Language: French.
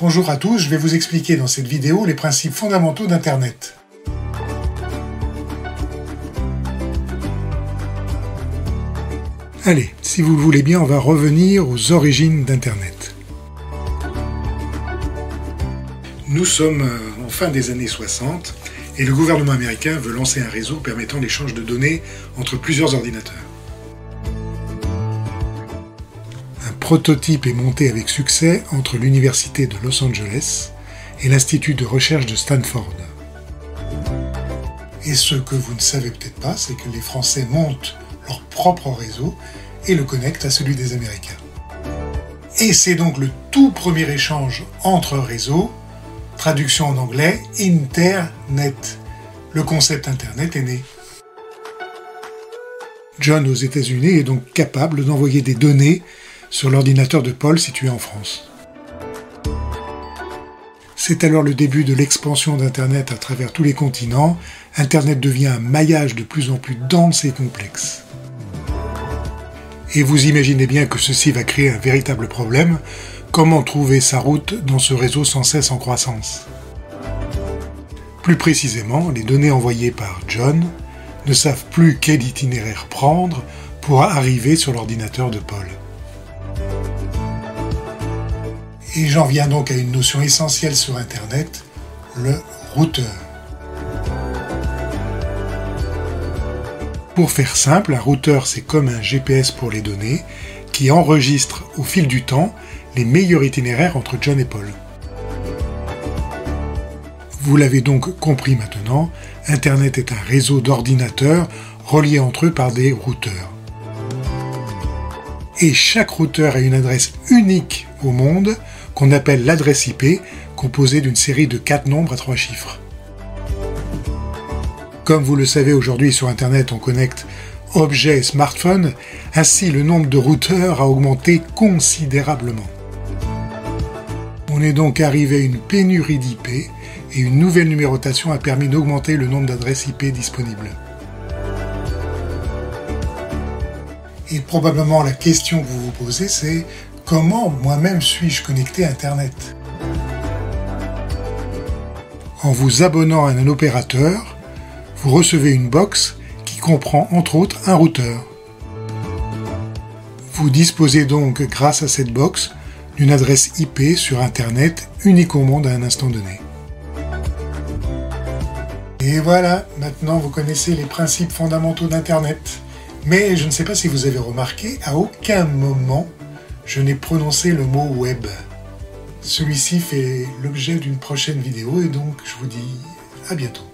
Bonjour à tous, je vais vous expliquer dans cette vidéo les principes fondamentaux d'Internet. Allez, si vous le voulez bien, on va revenir aux origines d'Internet. Nous sommes euh, en fin des années 60 et le gouvernement américain veut lancer un réseau permettant l'échange de données entre plusieurs ordinateurs. Un prototype est monté avec succès entre l'Université de Los Angeles et l'Institut de recherche de Stanford. Et ce que vous ne savez peut-être pas, c'est que les Français montent leur propre réseau et le connectent à celui des Américains. Et c'est donc le tout premier échange entre réseaux Traduction en anglais, Internet. Le concept Internet est né. John aux États-Unis est donc capable d'envoyer des données sur l'ordinateur de Paul situé en France. C'est alors le début de l'expansion d'Internet à travers tous les continents. Internet devient un maillage de plus en plus dense et complexe. Et vous imaginez bien que ceci va créer un véritable problème Comment trouver sa route dans ce réseau sans cesse en croissance? Plus précisément, les données envoyées par John ne savent plus quel itinéraire prendre pour arriver sur l'ordinateur de Paul. Et j'en viens donc à une notion essentielle sur Internet, le routeur. Pour faire simple, un routeur c'est comme un GPS pour les données qui enregistre au fil du temps les meilleurs itinéraires entre John et Paul. Vous l'avez donc compris maintenant, Internet est un réseau d'ordinateurs reliés entre eux par des routeurs. Et chaque routeur a une adresse unique au monde qu'on appelle l'adresse IP, composée d'une série de quatre nombres à trois chiffres. Comme vous le savez aujourd'hui sur Internet, on connecte objets et smartphones, ainsi le nombre de routeurs a augmenté considérablement. On est donc arrivé à une pénurie d'IP et une nouvelle numérotation a permis d'augmenter le nombre d'adresses IP disponibles. Et probablement la question que vous vous posez, c'est comment moi-même suis-je connecté à Internet? En vous abonnant à un opérateur, vous recevez une box qui comprend entre autres un routeur. Vous disposez donc, grâce à cette box, d'une adresse IP sur Internet unique au monde à un instant donné. Et voilà, maintenant vous connaissez les principes fondamentaux d'Internet. Mais je ne sais pas si vous avez remarqué, à aucun moment je n'ai prononcé le mot web. Celui-ci fait l'objet d'une prochaine vidéo et donc je vous dis à bientôt.